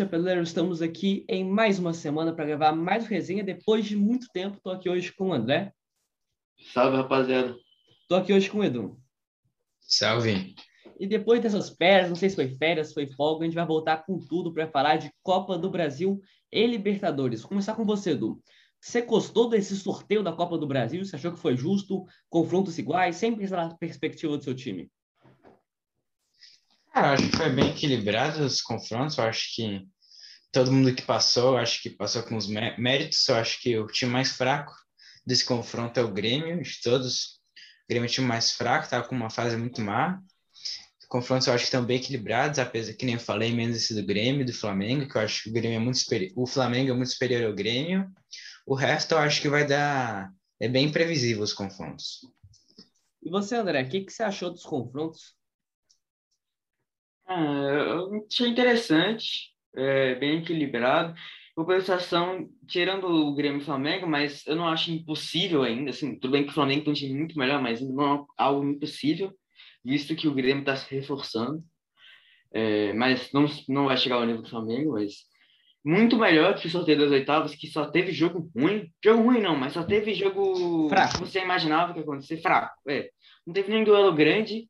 Salve, chapeleiro! Estamos aqui em mais uma semana para gravar mais uma resenha. Depois de muito tempo, estou aqui hoje com o André. Salve, rapaziada. Estou aqui hoje com o Edu. Salve. E depois dessas férias, não sei se foi férias, foi folga, a gente vai voltar com tudo para falar de Copa do Brasil e Libertadores. Vou começar com você, Edu. Você gostou desse sorteio da Copa do Brasil? Você achou que foi justo? Confrontos iguais? Sempre na perspectiva do seu time? Cara, acho que foi bem equilibrado os confrontos. Eu acho que todo mundo que passou, acho que passou com os méritos. Eu acho que o time mais fraco desse confronto é o Grêmio, de todos. O Grêmio é o time mais fraco, tá com uma fase muito má. Confrontos eu acho que estão bem equilibrados, apesar que nem eu falei, menos esse do Grêmio, do Flamengo, que eu acho que o Grêmio é muito superior. O Flamengo é muito superior ao Grêmio. O resto eu acho que vai dar. É bem imprevisível os confrontos. E você, André, o que, que você achou dos confrontos? Ah, achei interessante, é, bem equilibrado. Compensação, tirando o Grêmio e o Flamengo, mas eu não acho impossível ainda. Assim, tudo bem que o Flamengo tem um time muito melhor, mas não é algo impossível, visto que o Grêmio está se reforçando. É, mas não, não vai chegar ao nível do Flamengo, mas muito melhor que o sorteio das oitavas, que só teve jogo ruim. Jogo ruim não, mas só teve jogo fraco. que você imaginava que ia acontecer fraco. É. Não teve nem duelo grande.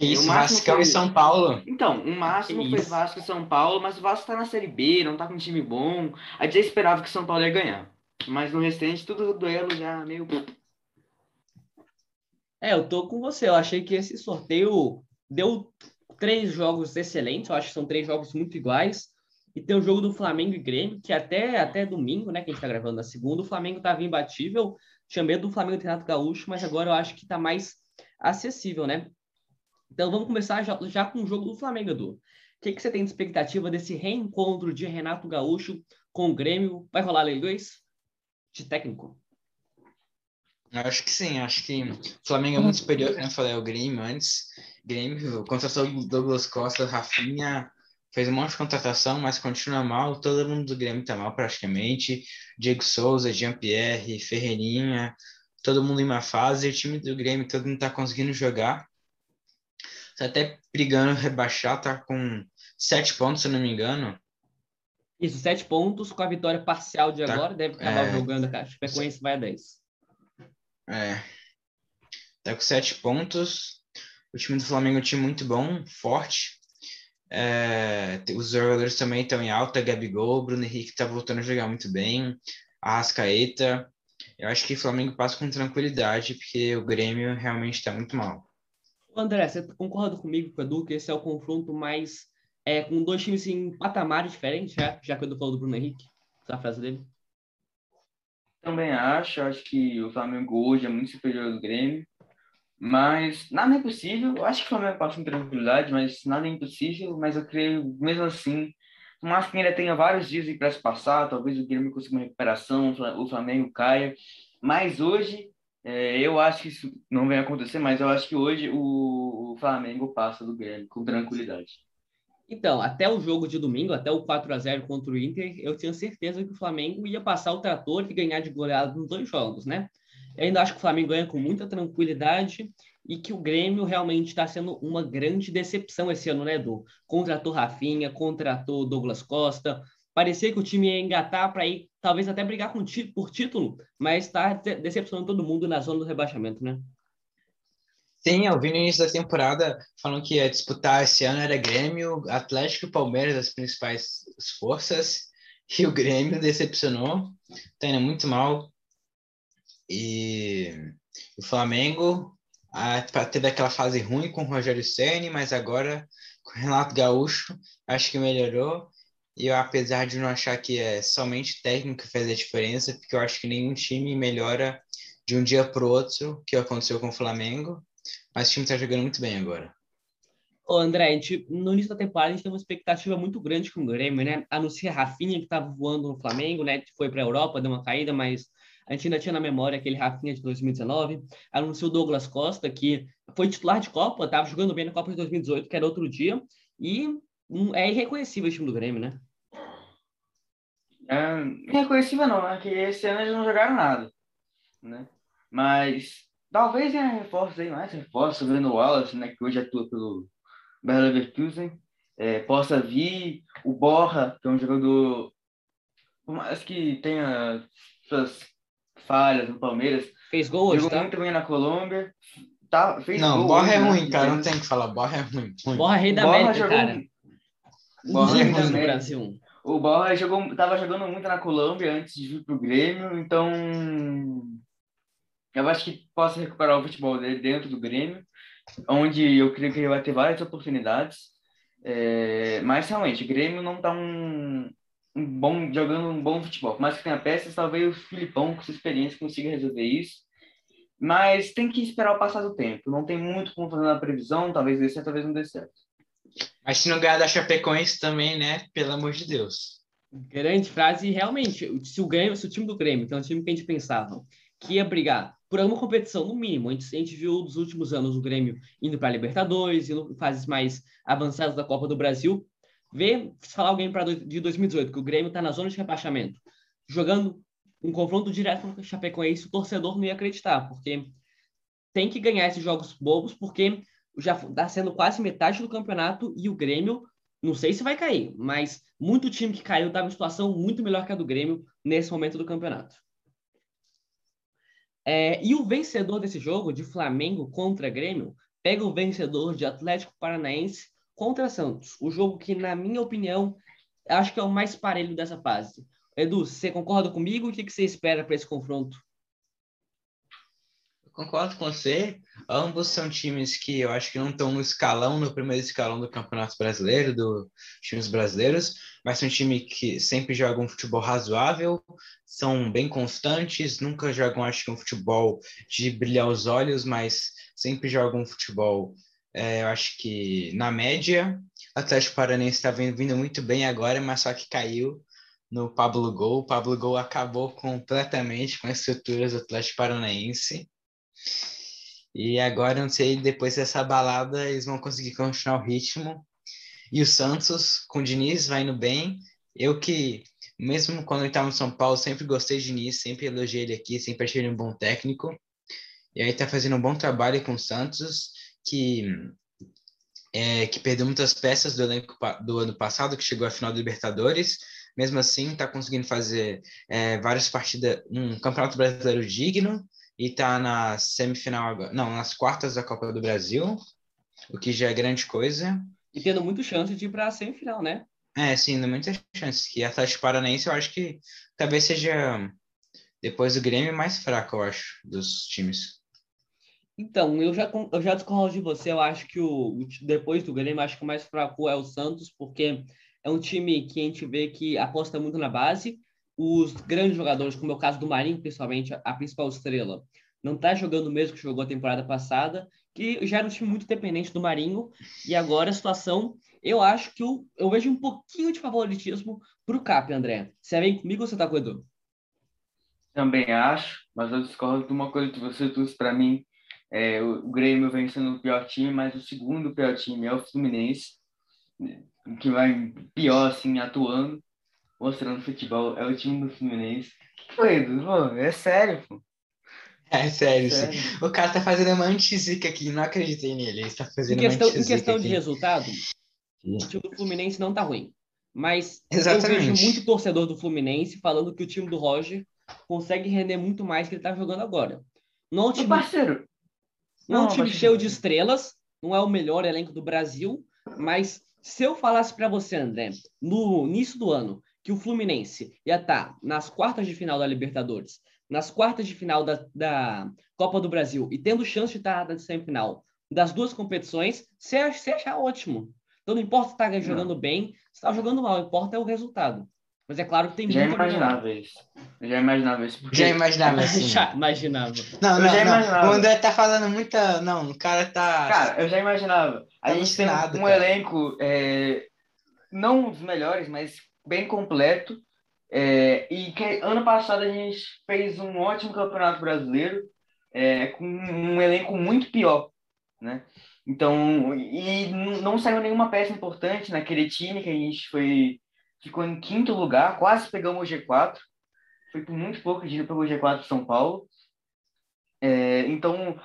Isso, Vasco foi... e São Paulo. Então, o máximo foi Vasco e São Paulo, mas o Vasco tá na Série B, não tá com um time bom. A gente já esperava que o São Paulo ia ganhar. Mas no restante, tudo duelo já meio. É, eu tô com você. Eu achei que esse sorteio deu três jogos excelentes. Eu acho que são três jogos muito iguais. E tem o jogo do Flamengo e Grêmio, que até, até domingo, né, que a gente tá gravando na segunda, o Flamengo tava imbatível. Tinha medo do Flamengo ter Renato Gaúcho, mas agora eu acho que tá mais acessível, né? Então vamos começar já, já com o jogo do Flamengo, Edu. O que, que você tem de expectativa desse reencontro de Renato Gaúcho com o Grêmio? Vai rolar Lei 2 de técnico? Acho que sim, acho que o Flamengo é muito superior, como eu falei, ao Grêmio antes. Grêmio contratou o Douglas Costa, Rafinha, fez um monte de contratação, mas continua mal. Todo mundo do Grêmio tá mal praticamente. Diego Souza, Jean-Pierre, Ferreirinha, todo mundo em uma fase. O time do Grêmio todo mundo tá conseguindo jogar tá até brigando rebaixar, tá com sete pontos, se não me engano. Isso, sete pontos com a vitória parcial de tá, agora, deve acabar é, jogando, cara. Frequência vai a 10. É. Tá com sete pontos. O time do Flamengo é um time muito bom, forte. É, os jogadores também estão em alta. Gabigol, Bruno Henrique tá voltando a jogar muito bem. Arrascaeta. Eu acho que o Flamengo passa com tranquilidade, porque o Grêmio realmente está muito mal. André, você concorda comigo, com o Edu, que esse é o confronto mais é, com dois times em patamares diferentes, já, já que o Edu falou do Bruno Henrique, essa frase dele? Também acho, acho que o Flamengo hoje é muito superior ao Grêmio, mas nada é impossível. Eu acho que o Flamengo passa com tranquilidade, mas nada é impossível. Mas eu creio, mesmo assim, mas que ainda tenha vários dias para se passar, talvez o Grêmio consiga uma recuperação, o Flamengo caia. Mas hoje é, eu acho que isso não vai acontecer, mas eu acho que hoje o, o Flamengo passa do Grêmio com tranquilidade. Então, até o jogo de domingo, até o 4 a 0 contra o Inter, eu tinha certeza que o Flamengo ia passar o trator e ganhar de goleada nos dois jogos, né? Eu ainda acho que o Flamengo ganha com muita tranquilidade e que o Grêmio realmente está sendo uma grande decepção esse ano, né, Edu? Contratou Rafinha, contratou Douglas Costa, parecia que o time ia engatar para ir, talvez até brigar com, por título, mas está decepcionando todo mundo na zona do rebaixamento, né? Sim, eu vi no início da temporada falando que ia disputar esse ano era Grêmio, Atlético e Palmeiras, as principais forças, e o Grêmio decepcionou, está indo muito mal. E o Flamengo a, teve aquela fase ruim com o Rogério Ceni, mas agora com o Renato Gaúcho acho que melhorou. E eu, apesar de não achar que é somente técnico que faz a diferença, porque eu acho que nenhum time melhora de um dia para o outro, que aconteceu com o Flamengo, mas o time está jogando muito bem agora. Ô André, a gente, no início da temporada a gente tem uma expectativa muito grande com o Grêmio, né? Anuncia Rafinha que estava voando no Flamengo, né? Foi para a Europa, deu uma caída, mas a gente ainda tinha na memória aquele Rafinha de 2019. Anunciou Douglas Costa, que foi titular de Copa, estava jogando bem na Copa de 2018, que era outro dia, e é irreconhecível o time do Grêmio, né? É, irreconhecível não, né? Que esse ano eles não jogaram nada, né? Mas talvez tenha reforços aí, mais reforços, o Breno Wallace, né? Que hoje atua pelo Bayer Leverkusen. é, possa vir. O Borra, que é um jogador, por mais que tenha suas falhas no Palmeiras, Fez gol hoje, jogou tá? muito bem na Colômbia. Tá, fez Não, gol Borra hoje, é né? ruim, cara. Não tem que falar. Borra é ruim. ruim. Borra Rei da Borra América, jogou- cara. Brasil. O Borra jogou, tava jogando muito na Colômbia antes de vir pro Grêmio, então eu acho que possa recuperar o futebol dele dentro do Grêmio, onde eu creio que ele vai ter várias oportunidades. É, mas realmente, o Grêmio não tá um, um bom jogando um bom futebol. Mais que tenha peças, talvez o Filipão com sua experiência consiga resolver isso. Mas tem que esperar o passar do tempo. Não tem muito como fazer na previsão, talvez dê certo, talvez não dê certo. Mas se não ganhar da Chapecoense também, né? Pelo amor de Deus. Grande frase, e realmente, se o Grêmio, se o time do Grêmio, que é um time que a gente pensava que ia brigar por alguma competição, no mínimo, a gente, a gente viu nos últimos anos o Grêmio indo para a Libertadores, indo fases mais avançadas da Copa do Brasil, ver, falar alguém para de 2018, que o Grêmio está na zona de rebaixamento, jogando um confronto direto com o Chapecoense, o torcedor não ia acreditar, porque tem que ganhar esses jogos bobos, porque já está sendo quase metade do campeonato e o Grêmio, não sei se vai cair, mas muito time que caiu estava em situação muito melhor que a do Grêmio nesse momento do campeonato. É, e o vencedor desse jogo, de Flamengo contra Grêmio, pega o vencedor de Atlético Paranaense contra Santos. O jogo que, na minha opinião, acho que é o mais parelho dessa fase. Edu, você concorda comigo? O que, que você espera para esse confronto? Concordo com você. Ambos são times que eu acho que não estão no escalão, no primeiro escalão do Campeonato Brasileiro, dos times brasileiros, mas são times que sempre jogam um futebol razoável, são bem constantes, nunca jogam, acho que, um futebol de brilhar os olhos, mas sempre jogam um futebol, é, eu acho que na média. O Atlético Paranaense está vindo muito bem agora, mas só que caiu no Pablo Gol. O Pablo Gol acabou completamente com as estruturas do Atlético Paranaense. E agora, não sei, depois dessa balada, eles vão conseguir continuar o ritmo. E o Santos, com o Diniz, vai indo bem. Eu que, mesmo quando ele estava no São Paulo, sempre gostei de Diniz, sempre elogiei ele aqui, sempre achei ele um bom técnico. E aí tá fazendo um bom trabalho com o Santos, que, é, que perdeu muitas peças do elenco do ano passado, que chegou à final da Libertadores. Mesmo assim, está conseguindo fazer é, várias partidas, um campeonato brasileiro digno e está na semifinal agora, não, nas quartas da Copa do Brasil, o que já é grande coisa. E tendo muito chance de ir para a semifinal, né? É, sim, muitas chances. Que Atlético Paranaense eu acho que talvez seja depois do Grêmio mais fraco, eu acho, dos times. Então, eu já, eu já discordo de você. Eu acho que o, depois do Grêmio, acho que o mais fraco é o Santos, porque é um time que a gente vê que aposta muito na base. Os grandes jogadores, como é o caso do Marinho, principalmente, a, principal estrela, não está jogando o mesmo que jogou a temporada passada, que já era um time muito dependente do Marinho. E agora a situação, eu acho que eu, eu vejo um pouquinho de favoritismo para o Cap, André. Você vem comigo ou você tá com o Edu? Também acho, mas eu discordo de uma coisa que você trouxe para mim. É, o Grêmio vem sendo o pior time, mas o segundo pior time é o Fluminense, o que vai pior, assim, atuando, mostrando futebol, é o time do Fluminense. O que foi, Edu? Pô, é sério, pô. É sério, sim. Sério. O cara tá fazendo uma antizica aqui, não acreditei nele. Ele está Em fazendo questão, uma em questão de aqui. resultado, o time do Fluminense não tá ruim. Mas eu vejo Exatamente. muito torcedor do Fluminense falando que o time do Roger consegue render muito mais que ele tá jogando agora. Não é um Ô, time, parceiro, não é um não, time mas- cheio de estrelas, não é o melhor elenco do Brasil, mas se eu falasse para você, André, no início do ano, que o Fluminense ia estar nas quartas de final da Libertadores, nas quartas de final da, da Copa do Brasil e tendo chance de estar na semifinal das duas competições, você ach- você achar ótimo. Então não importa se tá jogando bem, se tá jogando mal, importa é o resultado. Mas é claro que tem já muito a imaginava isso. Eu já imaginava isso. Porque Já imaginava assim. Já imaginava. Não, Eu não, já não. imaginava. O André tá falando muita. Não, o cara tá. Cara, eu já imaginava. A Tá gente tem um cara. elenco, é, não um dos melhores, mas bem completo. É, e que ano passado a gente fez um ótimo campeonato brasileiro é, com um elenco muito pior, né? Então, e não saiu nenhuma peça importante naquele time que a gente foi ficou em quinto lugar, quase pegamos o G4. Foi por muito pouco que a gente pegou o G4 de São Paulo. É, então,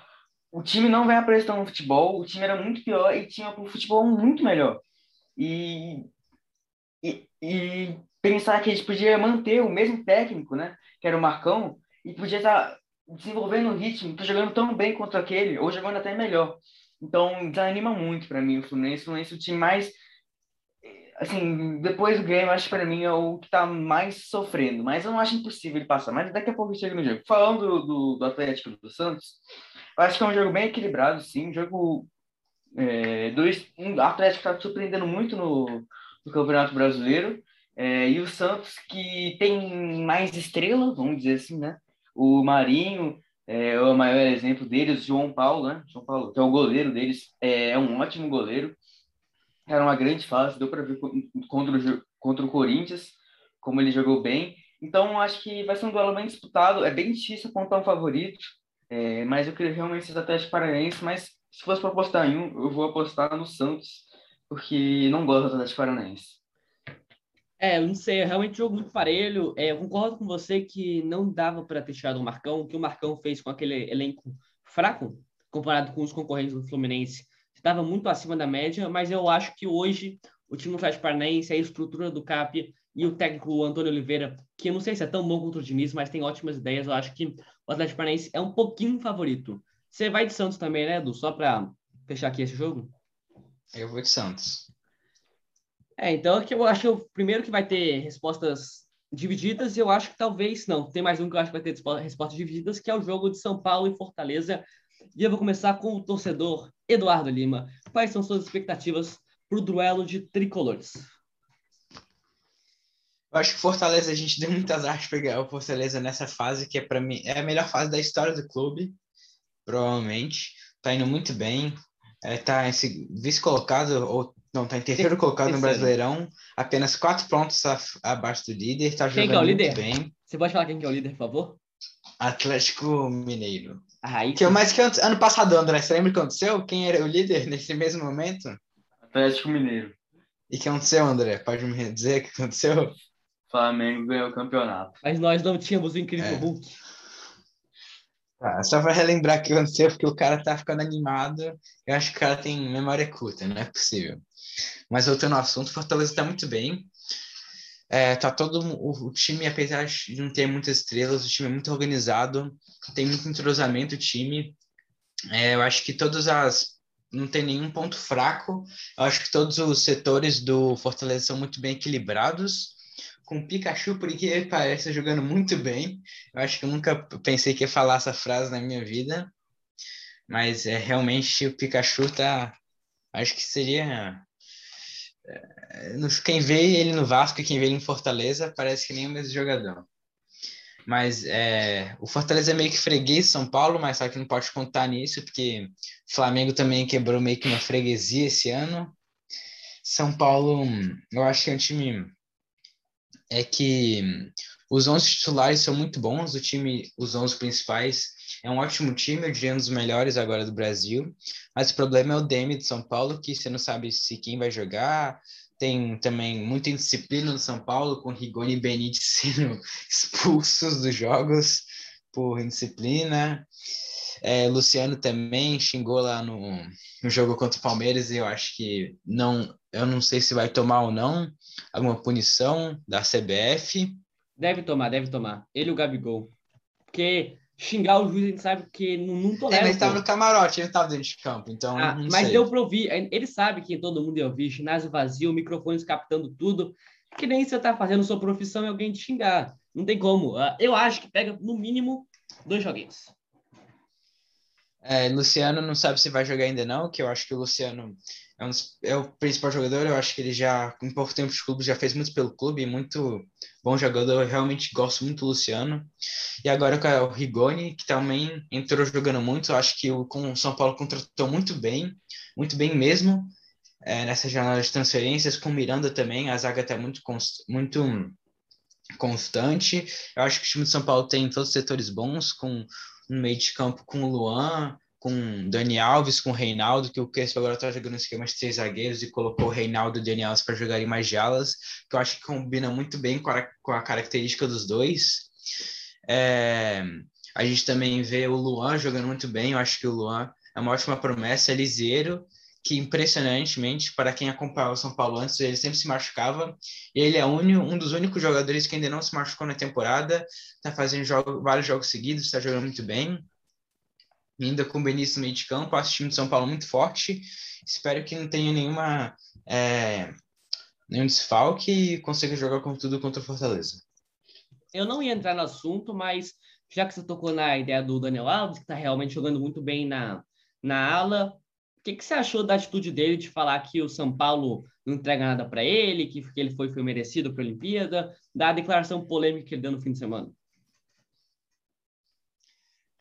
o time não vem apresentando futebol, o time era muito pior e tinha um futebol muito melhor. e, e, pensar que a gente podia manter o mesmo técnico, né? Que era o Marcão, e podia estar tá desenvolvendo o ritmo, tá jogando tão bem contra aquele, ou jogando até melhor. Então, desanima muito para mim o Fluminense. O Fluminense é o time mais. Assim, depois do Grêmio, acho que para mim é o que tá mais sofrendo. Mas eu não acho impossível ele passar. Mas daqui a pouco chega no jogo. Falando do, do, Atlético do Santos, eu acho que é um jogo bem equilibrado, sim. Um jogo. É, dois, um, o Atlético está surpreendendo muito no, no Campeonato Brasileiro. É, e o Santos, que tem mais estrelas, vamos dizer assim, né? O Marinho é o maior exemplo deles, João Paulo, né? João Paulo, que é o goleiro deles, é, é um ótimo goleiro. Era uma grande fase, deu para ver contra o, contra o Corinthians, como ele jogou bem. Então, acho que vai ser um duelo bem disputado. É bem difícil apontar um favorito, é, mas eu queria realmente ser Atlético Paranaense. Mas se fosse para apostar em um, eu vou apostar no Santos, porque não gosto do Atlético Paranaense. É, eu não sei, é realmente um jogo muito parelho. É, eu concordo com você que não dava para ter tirado o Marcão, o que o Marcão fez com aquele elenco fraco, comparado com os concorrentes do Fluminense, estava muito acima da média, mas eu acho que hoje o time do Atlético Paranaense, a estrutura do CAP e o técnico Antônio Oliveira, que eu não sei se é tão bom contra o Diniz, mas tem ótimas ideias, eu acho que o Atlético Paranaense é um pouquinho favorito. Você vai de Santos também, né, Edu? Só para fechar aqui esse jogo? Eu vou de Santos. É, então aqui eu acho o primeiro que vai ter respostas divididas e eu acho que talvez não. Tem mais um que eu acho que vai ter respostas divididas, que é o jogo de São Paulo e Fortaleza. E eu vou começar com o torcedor Eduardo Lima. Quais são suas expectativas para o duelo de tricolores? Eu acho que Fortaleza a gente deu muitas azar de pegar o Fortaleza nessa fase, que é para mim é a melhor fase da história do clube, provavelmente. Tá indo muito bem. É, tá esse vice-colocado ou não, tá em terceiro colocado no Brasileirão, apenas quatro pontos abaixo do líder, tá jogando quem é o líder? bem. Você pode falar quem que é o líder, por favor? Atlético Mineiro. Ah, que, mas que ano passado, André, você lembra o que aconteceu? Quem era o líder nesse mesmo momento? Atlético Mineiro. E o que aconteceu, André? Pode me dizer o que aconteceu? Flamengo ganhou o campeonato. Mas nós não tínhamos o incrível é. Hulk. Ah, só para relembrar o que aconteceu, porque o cara tá ficando animado. Eu acho que o cara tem memória curta, não é possível. Mas voltando ao assunto, Fortaleza está muito bem. É, tá todo o, o, time, apesar de não ter muitas estrelas, o time é muito organizado, tem muito entrosamento o time. É, eu acho que todas as não tem nenhum ponto fraco. Eu acho que todos os setores do Fortaleza são muito bem equilibrados. Com Pikachu, porque ele parece jogando muito bem. Eu acho que eu nunca pensei que ia falar essa frase na minha vida. Mas é realmente o Pikachu tá. Acho que seria quem vê ele no Vasco e quem vê ele em Fortaleza parece que nem o mesmo jogador. Mas é, o Fortaleza é meio que freguês São Paulo, mas só que não pode contar nisso, porque o Flamengo também quebrou meio que uma freguesia esse ano. São Paulo, eu acho que é um time é que os 11 titulares são muito bons, o time, os 11 principais, é um ótimo time, eu diria um dos melhores agora do Brasil, mas o problema é o DM de São Paulo, que você não sabe se quem vai jogar, tem também muita indisciplina no São Paulo, com Rigoni e Benítez sendo expulsos dos jogos por indisciplina. É, Luciano também xingou lá no, no jogo contra o Palmeiras e eu acho que não, eu não sei se vai tomar ou não alguma punição da CBF. Deve tomar, deve tomar. Ele e o Gabigol. Porque xingar o juiz, a gente sabe que não, não tolera. É, mas estava no camarote, ele estava dentro de campo, então. Ah, mas sei. deu para ouvir. Ele sabe que todo mundo ia ouvir, ginásio vazio, microfones captando tudo. Que nem você tá fazendo sua profissão e alguém te xingar. Não tem como. Ah, eu acho que pega, no mínimo, dois joguinhos. É, Luciano não sabe se vai jogar ainda não, que eu acho que o Luciano é, um, é, o principal jogador. Eu acho que ele já, em pouco tempo de clube, já fez muito pelo clube, muito bom jogador. Eu realmente gosto muito do Luciano. E agora com o Rigoni, que também entrou jogando muito. Eu acho que o, com o São Paulo contratou muito bem, muito bem mesmo, é, nessa de transferências. Com o Miranda também, a zaga está muito, muito constante. Eu acho que o time de São Paulo tem todos os setores bons, com um meio de campo com o Luan, com Dani Alves, com o Reinaldo, que o Crespo agora está jogando um esquema de três zagueiros e colocou o Reinaldo e o Dani Alves para jogarem mais jalas, que eu acho que combina muito bem com a, com a característica dos dois. É, a gente também vê o Luan jogando muito bem, eu acho que o Luan é uma ótima promessa, é liseiro, que impressionantemente, para quem acompanhava o São Paulo antes, ele sempre se machucava. Ele é um dos únicos jogadores que ainda não se machucou na temporada, está fazendo jogo, vários jogos seguidos, está jogando muito bem. Ainda com o Benício no meio de campo, acho o time de São Paulo muito forte. Espero que não tenha nenhuma, é, nenhum desfalque e consiga jogar com tudo contra o Fortaleza. Eu não ia entrar no assunto, mas já que você tocou na ideia do Daniel Alves, que está realmente jogando muito bem na, na ala, que, que você achou da atitude dele de falar que o São Paulo não entrega nada para ele, que, que ele foi, foi merecido para a Olimpíada, da declaração polêmica que ele deu no fim de semana?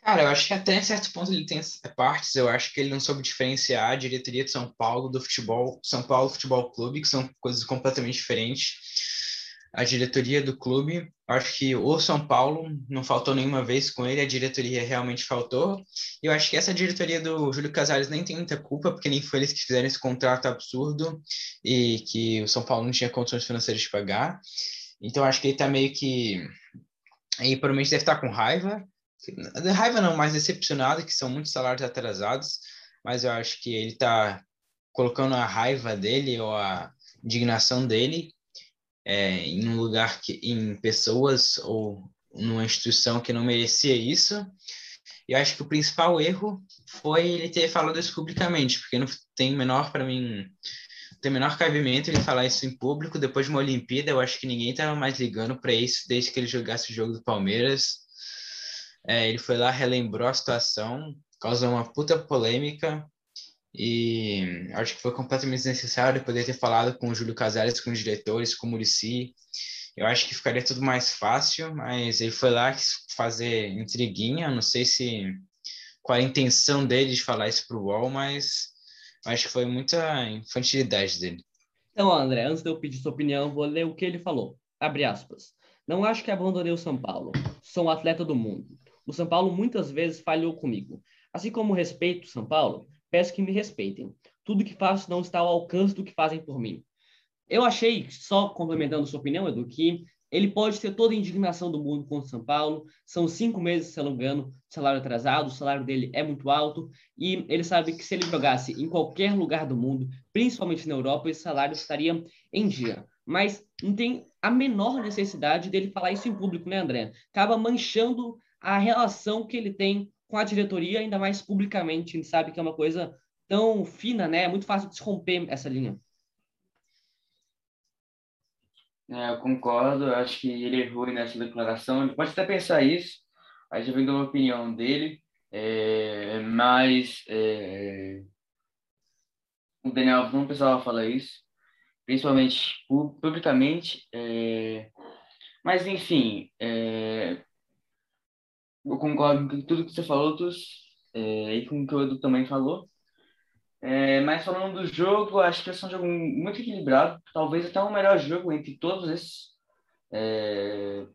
Cara, eu acho que até em certo ponto ele tem partes. Eu acho que ele não soube diferenciar a diretoria de São Paulo do futebol, São Paulo Futebol Clube, que são coisas completamente diferentes. A diretoria do clube, acho que o São Paulo não faltou nenhuma vez com ele, a diretoria realmente faltou. E eu acho que essa diretoria do Júlio Casares nem tem muita culpa, porque nem foi eles que fizeram esse contrato absurdo e que o São Paulo não tinha condições financeiras de pagar. Então acho que ele tá meio que. Aí provavelmente deve estar com raiva raiva não, mas decepcionado, que são muitos salários atrasados, mas eu acho que ele está colocando a raiva dele ou a indignação dele é, em um lugar que em pessoas ou numa instituição que não merecia isso. Eu acho que o principal erro foi ele ter falado isso publicamente, porque não tem menor para mim tem menor cabimento ele falar isso em público depois de uma Olimpíada. Eu acho que ninguém estava mais ligando para isso desde que ele jogasse o jogo do Palmeiras. É, ele foi lá, relembrou a situação, causou uma puta polêmica e acho que foi completamente desnecessário poder ter falado com o Júlio Casares, com os diretores, com o Murici. Eu acho que ficaria tudo mais fácil, mas ele foi lá fazer intriguinha, não sei se qual a intenção dele de falar isso pro UOL, mas acho que foi muita infantilidade dele. Então, André, antes de eu pedir sua opinião, vou ler o que ele falou. Abre aspas. Não acho que abandonei o São Paulo. Sou um atleta do mundo. O São Paulo muitas vezes falhou comigo. Assim como respeito o São Paulo, peço que me respeitem. Tudo que faço não está ao alcance do que fazem por mim. Eu achei, só complementando sua opinião, Edu, que ele pode ter toda a indignação do mundo contra o São Paulo. São cinco meses, se engano, salário atrasado, o salário dele é muito alto. E ele sabe que se ele jogasse em qualquer lugar do mundo, principalmente na Europa, esse salário estaria em dia. Mas não tem a menor necessidade dele falar isso em público, né, André? Acaba manchando a relação que ele tem com a diretoria, ainda mais publicamente. A gente sabe que é uma coisa tão fina, né? É muito fácil de romper essa linha. É, eu concordo, eu acho que ele errou nessa declaração. Ele pode até pensar isso, aí já vem uma opinião dele, é, mas é, o Daniel não precisava falar isso, principalmente publicamente. É, mas, enfim, é, eu concordo com tudo que você falou, Tus, é, e com o que o Edu também falou. É, mas falando do jogo, acho que é um jogo muito equilibrado, talvez até o melhor jogo entre todos esses. É,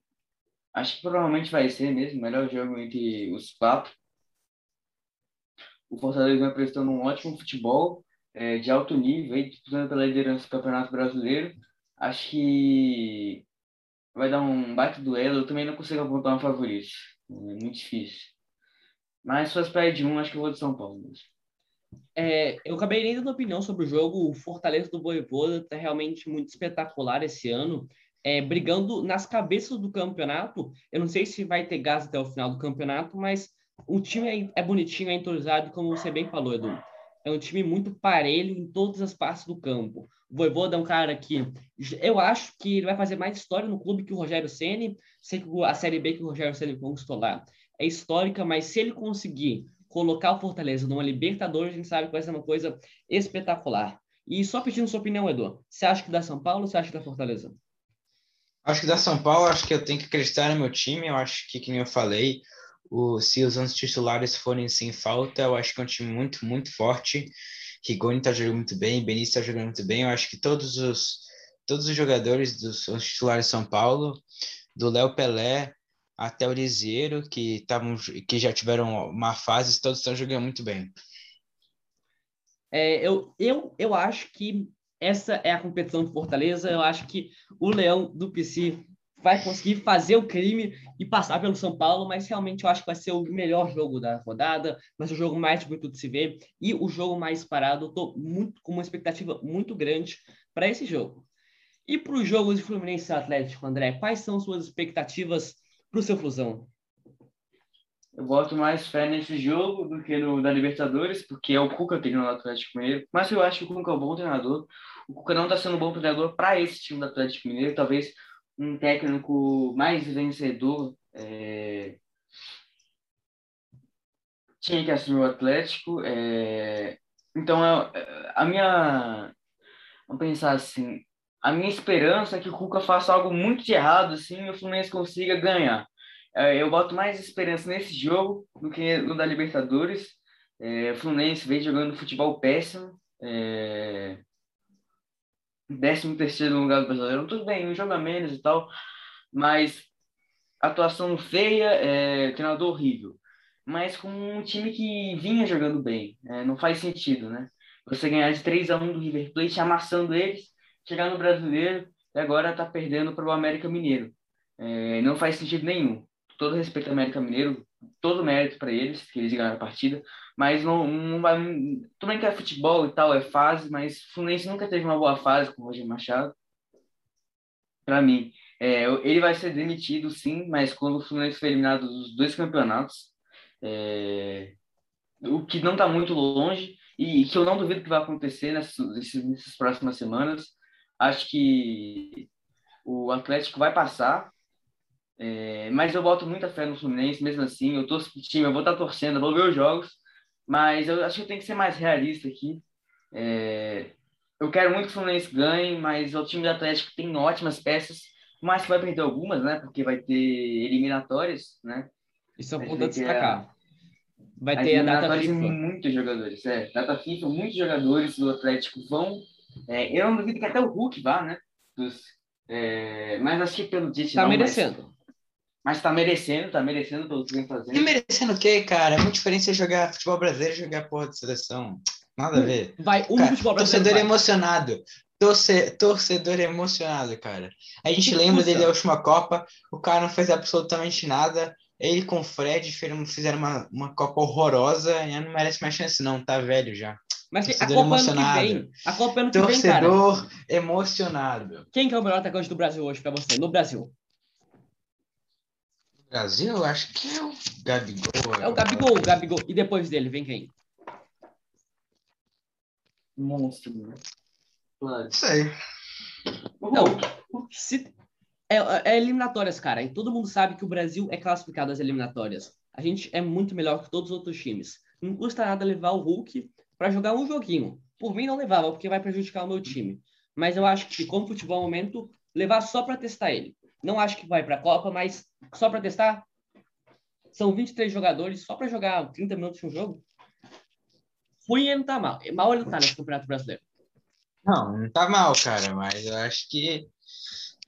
acho que provavelmente vai ser mesmo o melhor jogo entre os quatro. O Fortaleza vai prestando um ótimo futebol, é, de alto nível, disputando pela liderança do Campeonato Brasileiro. Acho que vai dar um baita duelo. Eu também não consigo apontar um favorito. É muito difícil. Mas se fosse de um, acho que eu vou de São Paulo mesmo. É, eu acabei nem dando opinião sobre o jogo. O Fortaleza do Voivoda está realmente muito espetacular esse ano. É, brigando nas cabeças do campeonato. Eu não sei se vai ter gás até o final do campeonato, mas o time é, é bonitinho, é entrosado, como você bem falou, Edu. É um time muito parelho em todas as partes do campo. O Voivoda é um cara que eu acho que ele vai fazer mais história no clube que o Rogério Ceni. Sei que a Série B que o Rogério Ceni conquistou lá é histórica, mas se ele conseguir colocar o Fortaleza numa Libertadores, a gente sabe que vai ser uma coisa espetacular. E só pedindo sua opinião, Edu, você acha que dá São Paulo ou você acha que dá Fortaleza? Acho que dá São Paulo, acho que eu tenho que acreditar no meu time, eu acho que, como eu falei, o, se os 11 titulares forem sem falta, eu acho que é um time muito, muito forte. Rigoni está jogando muito bem, Benício está jogando muito bem. Eu acho que todos os, todos os jogadores dos titulares de São Paulo, do Léo Pelé até o Lisieiro, que, tavam, que já tiveram uma fase, todos estão jogando muito bem. É, eu, eu, eu acho que essa é a competição do Fortaleza. Eu acho que o Leão do PC vai conseguir fazer o crime e passar pelo São Paulo, mas realmente eu acho que vai ser o melhor jogo da rodada, vai ser o jogo mais bonito de se ver e o jogo mais parado. Estou muito com uma expectativa muito grande para esse jogo. E para o jogo de Fluminense e Atlético, André, quais são suas expectativas para o seu Flusão? Eu boto mais fé nesse jogo do que no da Libertadores, porque é o Cuca que no Atlético Mineiro. Mas eu acho que o Cuca é um bom treinador. O Cuca não está sendo um bom treinador para esse time do Atlético Mineiro. Talvez um técnico mais vencedor é... tinha que assumir o Atlético. É... Então, a minha. Vamos pensar assim. A minha esperança é que o Cuca faça algo muito de errado assim, e o Fluminense consiga ganhar. É, eu boto mais esperança nesse jogo do que no da Libertadores. É, o Fluminense vem jogando futebol péssimo. É, 13 terceiro lugar do brasileiro. Tudo bem, um jogo a menos e tal, mas atuação feia, é, treinador horrível. Mas com um time que vinha jogando bem, é, não faz sentido, né? Você ganhar de 3 a 1 do River Plate, amassando eles, chegar no brasileiro e agora tá perdendo para o América Mineiro. É, não faz sentido nenhum. Todo respeito ao América Mineiro, todo mérito para eles, que eles ganharam a partida, mas não, não vai. Tudo bem que é futebol e tal, é fase, mas o Fluminense nunca teve uma boa fase com o Roger Machado. Para mim, é, ele vai ser demitido, sim, mas quando o Fluminense foi eliminado dos dois campeonatos, é, o que não está muito longe e que eu não duvido que vai acontecer nessas, nessas próximas semanas. Acho que o Atlético vai passar, é, mas eu boto muita fé no Fluminense, mesmo assim. Eu torço pro time, eu vou estar tá torcendo, eu vou ver os jogos. Mas eu acho que eu tenho que ser mais realista aqui. É... Eu quero muito que o Fluminense ganhe, mas o time do Atlético tem ótimas peças, mas vai perder algumas, né? Porque vai ter eliminatórias, né? Isso é um ponto a destacar. Vai ter a data FIFA. muitos jogadores, é. Data FIFA, muitos jogadores do Atlético vão. É, eu não duvido que até o Hulk vá, né? Dos, é, mas acho que pelo Tite tá não. Tá merecendo. Mas... Mas tá merecendo, tá merecendo pelo que vem fazendo. E merecendo o quê, cara? É muito diferente você jogar futebol brasileiro e jogar porra de seleção. Nada a ver. Vai, um cara, futebol brasileiro. Torcedor vai. emocionado. Torce, torcedor emocionado, cara. A gente que lembra dele da última Copa, o cara não fez absolutamente nada. Ele com o Fred fizeram uma, uma Copa horrorosa e não merece mais chance, não. Tá velho já. Mas torcedor a Copa emocionado. ano que vem. A Copa ano que torcedor vem, cara. emocionado. Quem que é o melhor atacante do Brasil hoje pra você? No Brasil. Brasil, eu acho que é o Gabigol. É o Gabigol, o Gabigol. E depois dele, vem quem? Monstro, né? Claro. Sei. Então, se... é, é eliminatórias, cara. E todo mundo sabe que o Brasil é classificado às eliminatórias. A gente é muito melhor que todos os outros times. Não custa nada levar o Hulk para jogar um joguinho. Por mim, não levava, porque vai prejudicar o meu time. Mas eu acho que, como futebol é momento, levar só para testar ele. Não acho que vai para a Copa, mas só para testar. São 23 jogadores só para jogar 30 minutos de um jogo. Ruim ele não tá mal. Mal ele não tá nesse Campeonato Brasileiro. Não, não tá mal, cara, mas eu acho que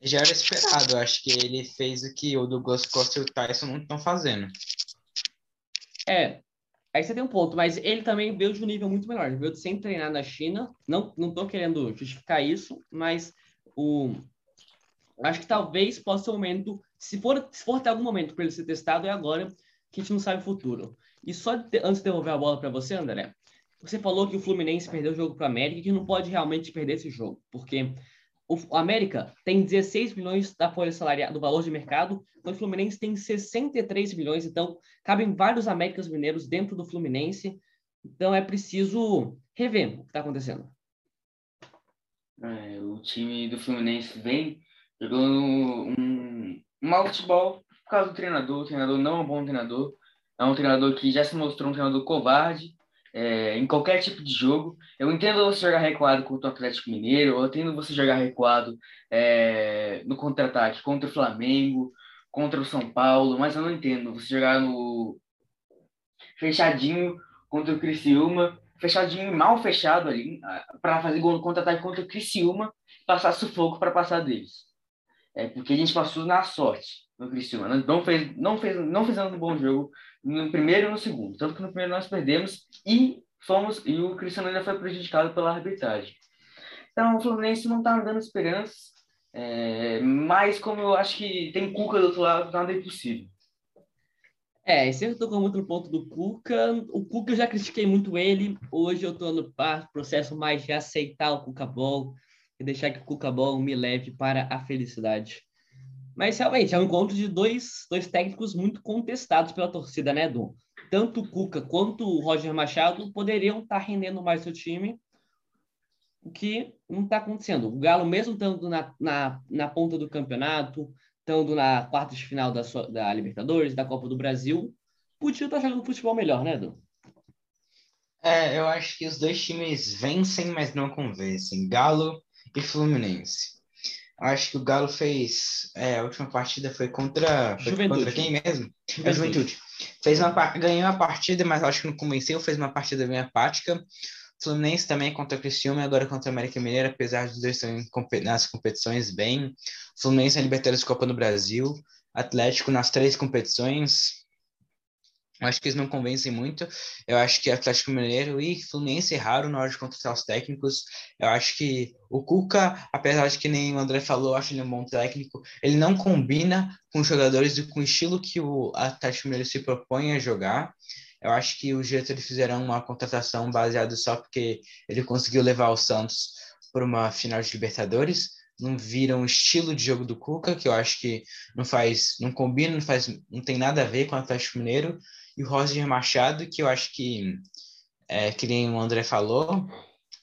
já era esperado. Eu acho que ele fez o que o Douglas Costa e o Tyson não estão fazendo. É, aí você tem um ponto, mas ele também veio de um nível muito melhor. Ele veio sem treinar na China. Não, não tô querendo justificar isso, mas o, Acho que talvez possa ser o momento, se for, se for algum momento para ele ser testado, é agora que a gente não sabe o futuro. E só de, antes de devolver a bola para você, André, você falou que o Fluminense perdeu o jogo para o América e que não pode realmente perder esse jogo, porque o América tem 16 milhões da folha salarial, do valor de mercado, o Fluminense tem 63 milhões, então cabem vários Américas Mineiros dentro do Fluminense, então é preciso rever o que está acontecendo. É, o time do Fluminense vem jogando um, um mau futebol por causa do treinador. O treinador não é um bom treinador. É um treinador que já se mostrou um treinador covarde é, em qualquer tipo de jogo. Eu entendo você jogar recuado contra o Atlético Mineiro, eu entendo você jogar recuado é, no contra-ataque contra o Flamengo, contra o São Paulo, mas eu não entendo você jogar no fechadinho contra o Criciúma, fechadinho mal fechado ali, para fazer gol no contra-ataque contra o Criciúma, passar sufoco para passar deles é porque a gente passou na sorte no Criciúma. Não fez, não fez, não fizemos um bom jogo no primeiro e no segundo. Tanto que no primeiro nós perdemos e fomos e o Cristiano ainda foi prejudicado pela arbitragem. Então o Fluminense não está dando esperanças. É, mas como eu acho que tem Cuca do outro lado, nada é impossível. É, você tocou muito no ponto do Cuca. O Cuca eu já critiquei muito ele. Hoje eu estou no processo mais de aceitar o Cuca Ball e deixar que o Cuca Ball me leve para a felicidade. Mas realmente é um encontro de dois, dois técnicos muito contestados pela torcida, né, Edu? Tanto o Cuca quanto o Roger Machado poderiam estar tá rendendo mais o time, o que não está acontecendo. O Galo, mesmo estando na, na, na ponta do campeonato, estando na quarta de final da, da Libertadores, da Copa do Brasil, podia estar tá jogando futebol melhor, né, Edu? É, eu acho que os dois times vencem, mas não convencem. Galo e Fluminense. Acho que o Galo fez. É, a última partida foi contra. Foi contra quem mesmo? Juventude. É Juventude. Fez uma, ganhou a partida, mas acho que não convenceu. Fez uma partida bem apática. Fluminense também contra o Criciúma e agora contra o América Mineira, apesar dos dois estarem nas competições bem. Fluminense na Libertadores Copa no Brasil. Atlético nas três competições. Eu acho que eles não convencem muito. Eu acho que Atlético Mineiro e Fluminense erraram na hora de contratar os técnicos. Eu acho que o Cuca, apesar de que nem o André falou, eu acho ele um bom técnico, ele não combina com os jogadores e com o estilo que o Atlético Mineiro se propõe a jogar. Eu acho que os diretores fizeram uma contratação baseada só porque ele conseguiu levar o Santos para uma final de Libertadores. Não viram o estilo de jogo do Cuca, que eu acho que não faz, não combina, não faz, não tem nada a ver com o Atlético Mineiro e o Roger Machado, que eu acho que, é, que nem o André falou,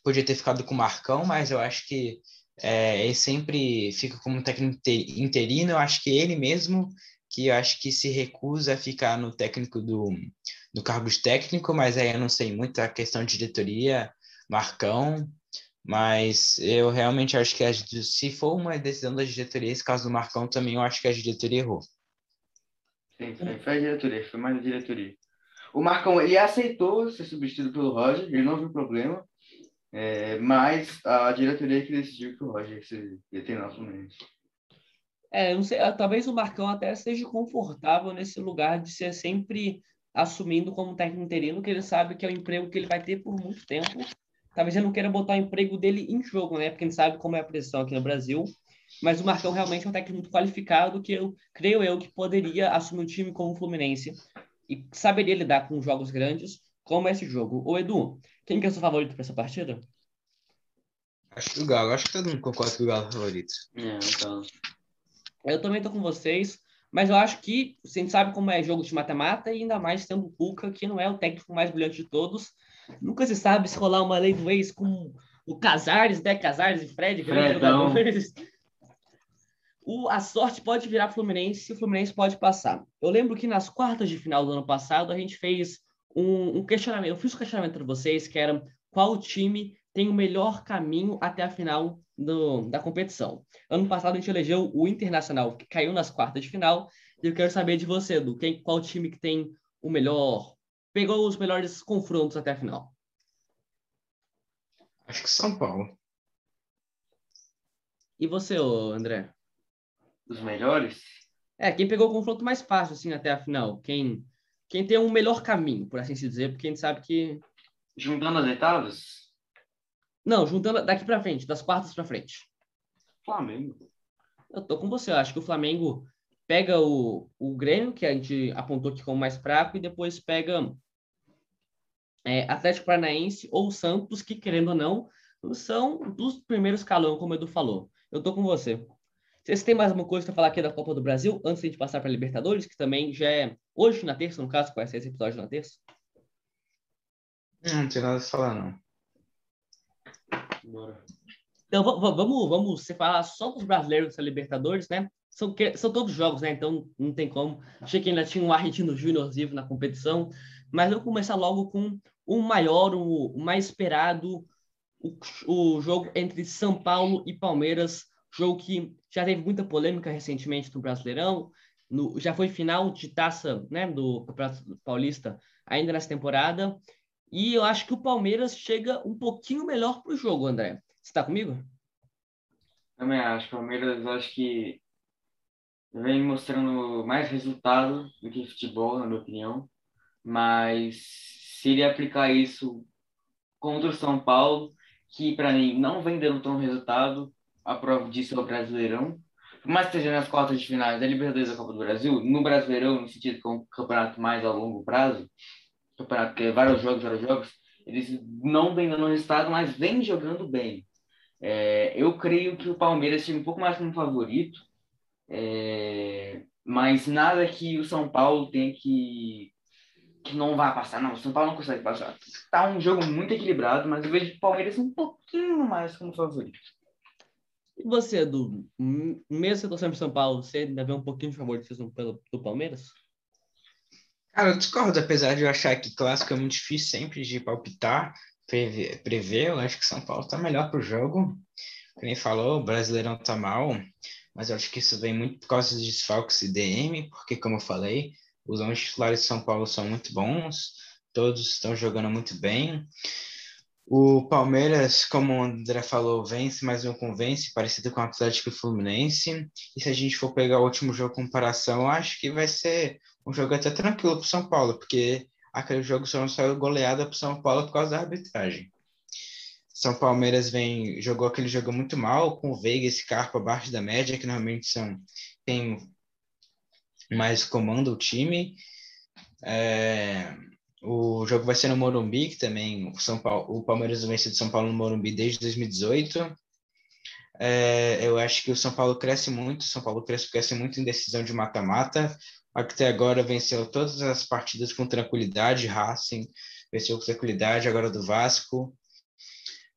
podia ter ficado com o Marcão, mas eu acho que é, ele sempre fica como técnico interino, eu acho que ele mesmo, que eu acho que se recusa a ficar no técnico do, do cargo de técnico, mas aí eu não sei muito a questão de diretoria, Marcão, mas eu realmente acho que a, se for uma decisão da diretoria, esse caso do Marcão também, eu acho que a diretoria errou. Sim, foi, foi a diretoria, foi mais a diretoria. O Marcão, ele aceitou ser substituído pelo Roger, ele não viu problema, é, mas a diretoria que decidiu que o Roger ia ter nosso Fluminense. É, não sei, talvez o Marcão até esteja confortável nesse lugar de ser sempre assumindo como técnico interino, que ele sabe que é o emprego que ele vai ter por muito tempo. Talvez ele não queira botar o emprego dele em jogo, né? Porque gente sabe como é a pressão aqui no Brasil. Mas o Marcão realmente é um técnico muito qualificado que eu creio eu que poderia assumir um time como o Fluminense e saberia lidar com jogos grandes como esse jogo. Ô Edu, quem que é o seu favorito para essa partida? Acho que o Galo, acho que todo mundo concorda que o Galo é o favorito. É, então. Eu também tô com vocês, mas eu acho que a gente sabe como é jogo de mata-mata e ainda mais tendo o Cuca, que não é o técnico mais brilhante de todos. Nunca se sabe se rolar uma lei do ex com o Casares, né? Casares e Fred, grandes jogadores o, a sorte pode virar Fluminense e o Fluminense pode passar. Eu lembro que nas quartas de final do ano passado a gente fez um, um questionamento, eu fiz um questionamento para vocês que era qual time tem o melhor caminho até a final do, da competição. Ano passado a gente elegeu o Internacional, que caiu nas quartas de final, e eu quero saber de você, do quem, qual time que tem o melhor, pegou os melhores confrontos até a final. Acho que São Paulo. E você, André? Os melhores? É, quem pegou o confronto mais fácil, assim, até a final. Quem, quem tem um melhor caminho, por assim se dizer, porque a gente sabe que. Juntando as oitavas? Não, juntando daqui para frente, das quartas para frente. Flamengo. Eu tô com você, eu acho que o Flamengo pega o, o Grêmio, que a gente apontou aqui como mais fraco, e depois pega é, Atlético Paranaense ou Santos, que querendo ou não, são dos primeiros escalão, como o Edu falou. Eu tô com você. Vocês têm mais alguma coisa para falar aqui da Copa do Brasil, antes de a gente passar para a Libertadores, que também já é hoje na terça, no caso, conhece esse episódio na terça? Não, não tem nada a falar, não. Bora. Então vamos, vamos separar só os brasileiros da Libertadores, né? São, são todos jogos, né? Então não tem como. Achei que ainda tinha um argentino júnior vivo na competição, mas eu vou começar logo com o maior, o, o mais esperado, o, o jogo entre São Paulo e Palmeiras Jogo que já teve muita polêmica recentemente no Brasileirão, no, já foi final de taça né, do Campeonato Paulista ainda nessa temporada. E eu acho que o Palmeiras chega um pouquinho melhor para o jogo, André. Você está comigo? Também acho. Palmeiras, acho que vem mostrando mais resultado do que futebol, na minha opinião. Mas se ele aplicar isso contra o São Paulo, que para mim não vem dando tão resultado, a prova disso é o Brasileirão. Por mais que esteja nas quartas de finais da Libertadores da Copa do Brasil, no Brasileirão, no sentido que é um campeonato mais a longo prazo, campeonato que é vários jogos, vários jogos, eles não vêm dando resultado, mas vêm jogando bem. É, eu creio que o Palmeiras chega um pouco mais como favorito, é, mas nada que o São Paulo tenha que que não vai passar. Não, o São Paulo não consegue passar. Tá um jogo muito equilibrado, mas eu vejo o Palmeiras um pouquinho mais como favorito. E você, Edu, mesmo você torcendo para São Paulo, você ainda vê um pouquinho de favoritismo pelo, do Palmeiras? Cara, eu discordo, apesar de eu achar que clássico é muito difícil sempre de palpitar, prever, prever eu acho que São Paulo está melhor para o jogo. Nem falou, o Brasileirão está mal, mas eu acho que isso vem muito por causa de desfalques e DM, porque, como eu falei, os 11 titulares de São Paulo são muito bons, todos estão jogando muito bem. O Palmeiras, como o André falou, vence, mas não convence, parecido com o Atlético e Fluminense. E se a gente for pegar o último jogo comparação, acho que vai ser um jogo até tranquilo para o São Paulo, porque aquele jogo só não saiu goleada para o São Paulo por causa da arbitragem. São Palmeiras vem jogou aquele jogo muito mal com o Veiga e Scarpa abaixo da média, que normalmente são tem mais comanda o time. É, o jogo vai ser no Morumbi, que também o, São Paulo, o Palmeiras vence de São Paulo no Morumbi desde 2018. É, eu acho que o São Paulo cresce muito, o São Paulo cresce, cresce muito em decisão de mata-mata. Até agora venceu todas as partidas com tranquilidade, Racing venceu com tranquilidade, agora do Vasco.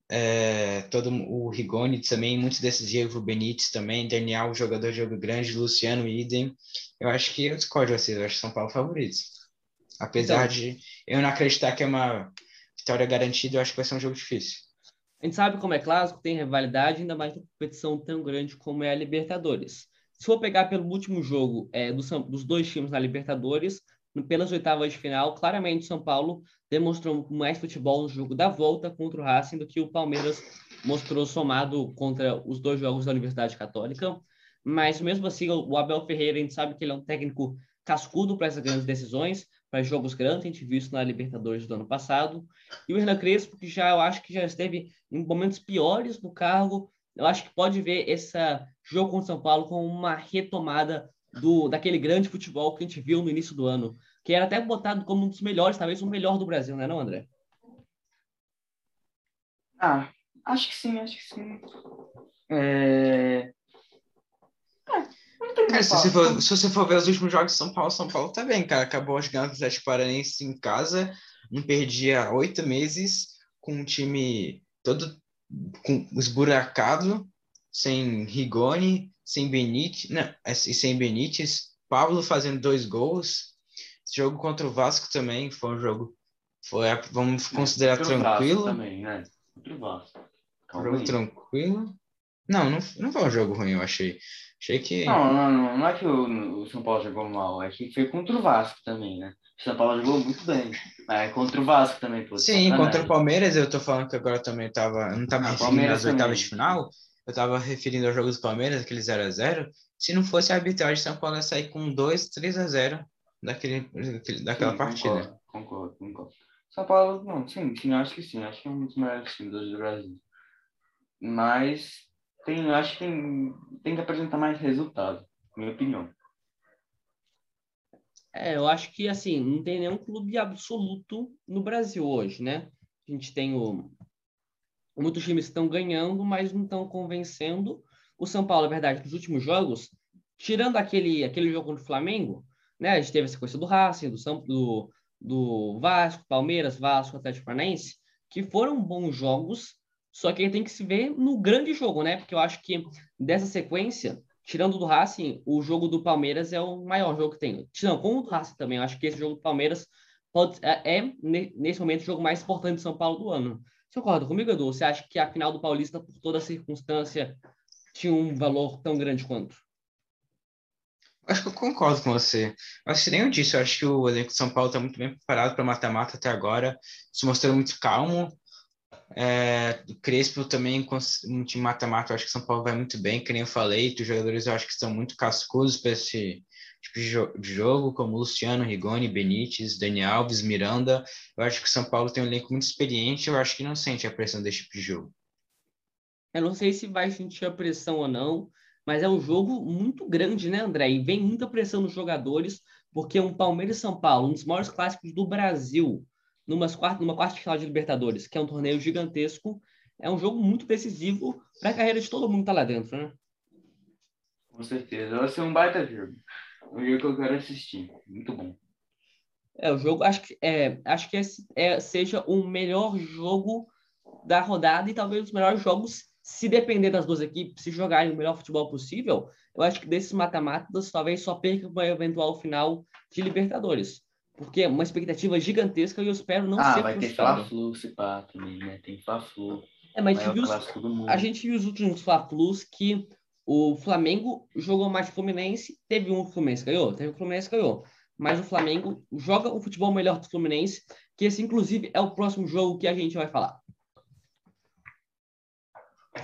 É, todo o Rigoni também, muito decisivo, Benítez também, Daniel, jogador de jogo grande, Luciano, idem. Eu acho que eu discordo vocês, eu acho São Paulo favoritos. Apesar então, de eu não acreditar que é uma vitória garantida, eu acho que vai ser um jogo difícil. A gente sabe como é clássico, tem rivalidade, ainda mais uma competição tão grande como é a Libertadores. Se for pegar pelo último jogo é, do, dos dois times na Libertadores, pelas oitavas de final, claramente o São Paulo demonstrou mais futebol no jogo da volta contra o Racing do que o Palmeiras mostrou somado contra os dois jogos da Universidade Católica. Mas mesmo assim, o Abel Ferreira, a gente sabe que ele é um técnico cascudo para essas grandes decisões, para jogos grandes, a gente viu isso na Libertadores do ano passado. E o Hernan Crespo, que já eu acho que já esteve em momentos piores no cargo, eu acho que pode ver esse jogo contra o São Paulo como uma retomada do, daquele grande futebol que a gente viu no início do ano, que era até botado como um dos melhores, talvez o melhor do Brasil, né, não, André? Ah, acho que sim, acho que sim. É... É, cara, se, você for, se você for ver os últimos jogos de São Paulo, São Paulo tá bem, cara. Acabou ganhando o Atlético Paranaense em casa, não perdia oito meses, com um time todo com esburacado, sem Rigoni, sem Benítez, não, é, sem Benítez, Pablo fazendo dois gols. Esse jogo contra o Vasco também foi um jogo, foi, vamos considerar tranquilo. também, né? Contra o Vasco. Um jogo tranquilo. Não, não, não foi um jogo ruim, eu achei. Achei que. Não, não, não, não é que o, o São Paulo jogou mal, é que foi contra o Vasco também, né? O São Paulo jogou muito bem. É contra o Vasco também, pô. Sim, contra o Palmeiras, eu tô falando que agora também tava. Não tava ah, referindo às oitavas de final, eu tava referindo ao jogo do Palmeiras, aquele 0x0. Se não fosse a arbitragem, São Paulo ia sair com 2, 3x0 daquele, daquela sim, partida. Concordo, concordo, concordo. São Paulo, não, sim, sim, acho que sim. Acho que é um dos melhores times do Brasil. Mas tem, acho que tem, tem que apresentar mais resultado, minha opinião. É, eu acho que assim, não tem nenhum clube absoluto no Brasil hoje, né? A gente tem o. Muitos times estão ganhando, mas não estão convencendo. O São Paulo, é verdade, nos últimos jogos, tirando aquele, aquele jogo contra o Flamengo, né? A gente teve a sequência do Racing, do, São, do, do Vasco, Palmeiras, Vasco, Atlético Paranaense, que foram bons jogos, só que tem que se ver no grande jogo, né? Porque eu acho que dessa sequência, tirando do Racing, o jogo do Palmeiras é o maior jogo que tem. Não, com o Racing também, eu acho que esse jogo do Palmeiras pode, é, é, nesse momento, o jogo mais importante de São Paulo do ano. Você concorda comigo, Edu? Você acha que a final do Paulista, por toda circunstância, tinha um valor tão grande quanto? Acho que eu concordo com você. Acho que nem eu disse, eu acho que o elenco de São Paulo está muito bem preparado para mata-mata até agora, se mostrou muito calmo, é, Crespo também, um time mata-mata, acho que São Paulo vai muito bem, que nem eu falei, os jogadores eu acho que estão muito cascudos para esse tipo de, jo de, jogo, como Luciano, Rigoni, Benítez, Dani Alves, Miranda. Eu acho que São Paulo tem um elenco muito experiente, eu acho que não sente a pressão desse tipo de jogo. Eu não sei se vai sentir a pressão ou não, mas é um jogo muito grande, né, André? E vem muita pressão nos jogadores, porque um Palmeiras e São Paulo, um dos maiores clássicos do Brasil, numa quarta, numa quarta final de Libertadores, que é um torneio gigantesco, é um jogo muito decisivo para a carreira de todo mundo que tá lá dentro, né? Com certeza. Vai ser um baita jogo. Um jogo que eu quero assistir. Muito bom. É, o jogo, acho que, é, acho que esse é, seja o melhor jogo da rodada e talvez os melhores jogos, se depender das duas equipes, se jogarem o melhor futebol possível, eu acho que desses mata-matas talvez só perca uma eventual final de Libertadores. Porque é uma expectativa gigantesca e eu espero não ah, ser vai ter Fla-Flu, se pá, também, né? Tem Fla-Flu. É, mas a gente, viu, os, a gente viu os últimos Fla-Flus que o Flamengo jogou mais Fluminense, teve um Fluminense ganhou, teve um Fluminense ganhou. Mas o Flamengo joga o futebol melhor do Fluminense, que esse inclusive é o próximo jogo que a gente vai falar.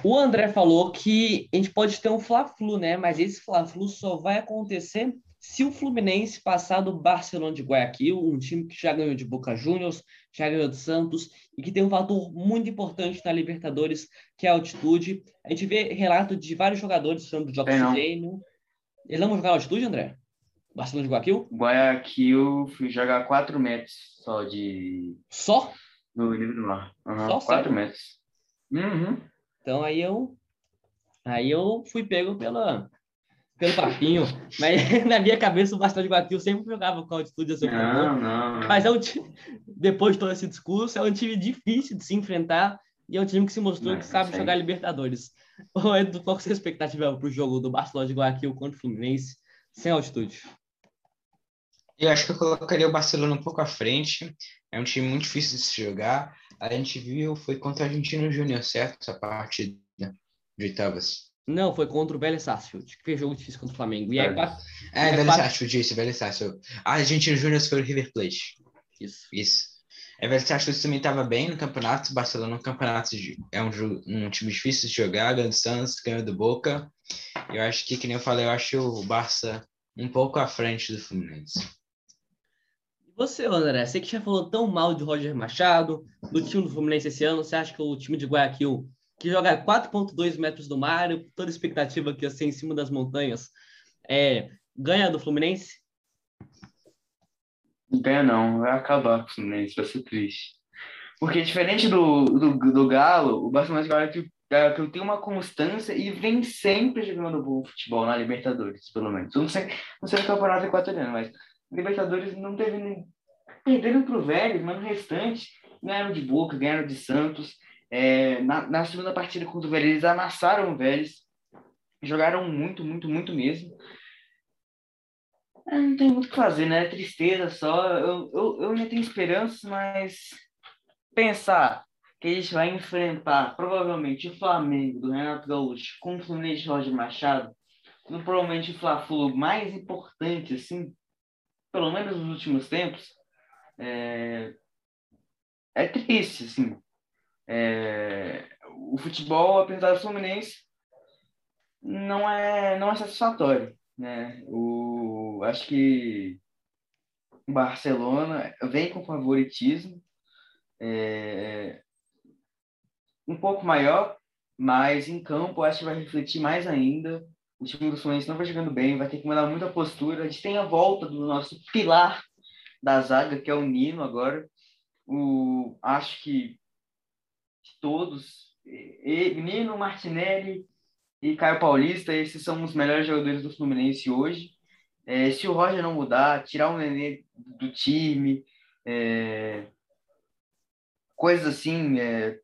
O André falou que a gente pode ter um Fla-Flu, né? Mas esse Fla-Flu só vai acontecer se o Fluminense passar do Barcelona de Guayaquil, um time que já ganhou de Boca Juniors, já ganhou de Santos e que tem um fator muito importante na Libertadores, que é a altitude. A gente vê relato de vários jogadores falando de oxigênio. Eles vão jogar na altitude, André? Barcelona de Guayaquil? Guayaquil fui jogar 4 metros só de. Só? No nível do mar. Uhum, só 4 metros. Uhum. Então aí eu. Aí eu fui pego pela, pelo papinho, mas na minha cabeça o Bastão de Guayaquil sempre jogava com altitude a seu não, não, não. Mas é um time, depois de todo esse discurso, é um time difícil de se enfrentar e é um time que se mostrou não, que sabe jogar Libertadores. Ô, Edu, qual que é a sua expectativa para o jogo do Barcelona de Guayaquil contra o Fluminense sem altitude? Eu acho que eu colocaria o Barcelona um pouco à frente. É um time muito difícil de se jogar. A gente viu, foi contra o Argentino Júnior, certo? Essa partida de oitavas. Não, foi contra o Vélez Sarsfield, que fez jogo difícil contra o Flamengo. E aí, é, quatro, é Vélez quatro... Sarsfield, isso, Vélez Sarsfield. A Argentina Júnior foi o River Plate. Isso. Isso. É, Vélez Sarsfield também estava bem no campeonato. Barcelona no campeonato é um, um time difícil de jogar. Ganhou do Santos, ganhou do Boca. Eu acho que, que nem eu falei, eu acho o Barça um pouco à frente do Fluminense. E você, André? Você que já falou tão mal de Roger Machado, do time do Fluminense esse ano, você acha que o time de Guayaquil que joga 4,2 metros do mar, toda expectativa que assim em cima das montanhas, é, ganha do Fluminense? Ganha não, vai acabar com o Fluminense, vai ser triste. Porque diferente do, do, do Galo, o Barcelona de Galo que tem uma constância e vem sempre jogando bom futebol na Libertadores, pelo menos. Não sei, não sei no Campeonato Equatoriano, mas Libertadores não teve nem. Perderam pro Vélez, mas no restante ganharam de Boca, ganharam de Santos. É, na, na, segunda partida contra o Vélez, eles amassaram o Vélez. Jogaram muito, muito, muito mesmo. É, não tem muito o que fazer, né? É tristeza só. Eu, eu, eu ainda tenho esperanças, mas pensar que a gente vai enfrentar provavelmente o Flamengo do Renato Gaúcho com o Fluminense Roger Machado, no provavelmente o Fla-Flu mais importante, assim, pelo menos nos últimos tempos, é, é triste, assim. É, o futebol, apesar do Fluminense, não é, não é satisfatório. Né? O, acho que o Barcelona vem com favoritismo é, um pouco maior, mas em campo acho que vai refletir mais ainda. O time do Fluminense não vai jogando bem, vai ter que mudar muita postura. A gente tem a volta do nosso pilar da zaga, que é o Nino agora. O, acho que todos, e, Nino, Martinelli e Caio Paulista, esses são os melhores jogadores do Fluminense hoje. É, se o Roger não mudar, tirar o Nenê do time, é, coisas assim. É,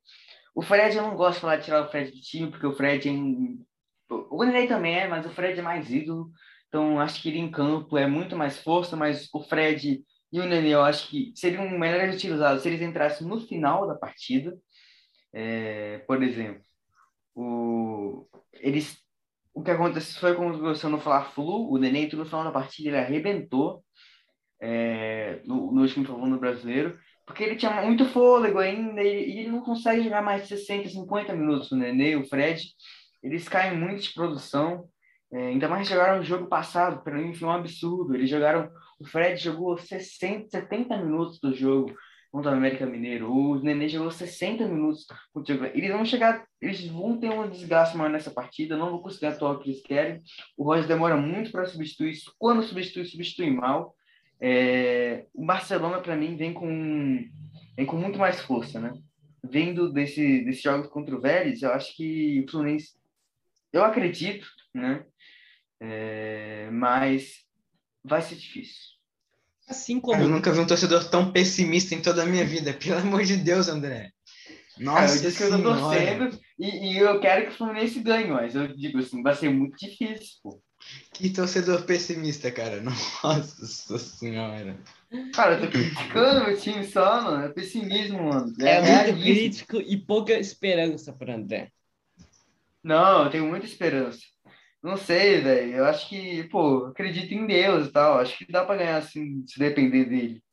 o Fred, eu não gosto de falar de tirar o Fred do time, porque o Fred é. O Nenê também é, mas o Fred é mais ídolo. Então, acho que ele em campo é muito mais força, mas o Fred e o Nenê, eu acho que seriam melhores utilizados se eles entrassem no final da partida. É, por exemplo, o, eles, o que aconteceu foi como você não falar flu, o Neném entrou no final da partida, ele arrebentou é, no, no último no brasileiro, porque ele tinha muito fôlego ainda e, ele não consegue jogar mais de 60, 50 minutos. O Nenê, o Fred, eles caem muito de produção. É, ainda mais jogaram o jogo passado, para mim foi um absurdo. Eles jogaram, o Fred jogou 60, 70 minutos do jogo contra o América Mineiro. O Nenê jogou 60 minutos contra o Eles vão chegar, eles vão ter um desgaste maior nessa partida, não vou conseguir atuar o que eles querem. O Roger demora muito para substituir, quando substitui, substitui mal. É, o Barcelona, para mim, vem com, vem com muito mais força, né? Vendo desse, desse jogo contra o Vélez, eu acho que o Fluminense, eu acredito, né? É, mas vai ser difícil. Assim como. Eu nunca vi um torcedor tão pessimista em toda a minha vida, pelo amor de Deus, André. Nossa, eu disse que eu tô torcendo e, e, eu quero que o Fluminense ganhe, mas eu digo assim, vai ser muito difícil, pô. Que torcedor pessimista, cara. Nossa senhora. Cara, eu tô criticando meu time só, mano. É pessimismo, mano. É, é muito crítico e pouca esperança para André. Não, eu tenho muita esperança. Não sei, velho. Eu acho que, pô, acredito em Deus e tal. Acho que dá para ganhar assim, se depender dele.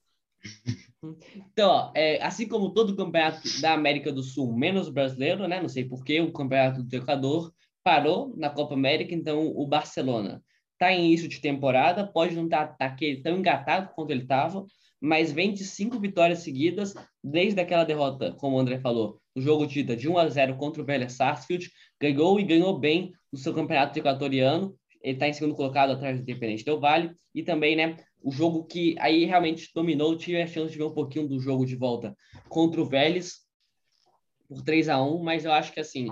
Então, ó, é, assim como todo campeonato da América do Sul, menos brasileiro, né? Não sei porquê, o campeonato do Equador parou na Copa América, então o Barcelona está em início de temporada, pode não estar tá, tá, tão engatado quanto ele estava, mas vem de cinco vitórias seguidas desde aquela derrota, como o André falou, no jogo de ida de 1 a 0 contra o Vélez Sarsfield, ganhou e ganhou bem no seu campeonato equatoriano, ele está em segundo colocado atrás do Independente Del Vale, e também, né, o jogo que aí realmente dominou, tive a chance de ver um pouquinho do jogo de volta contra o Vélez, por 3 a 1 mas eu acho que, assim,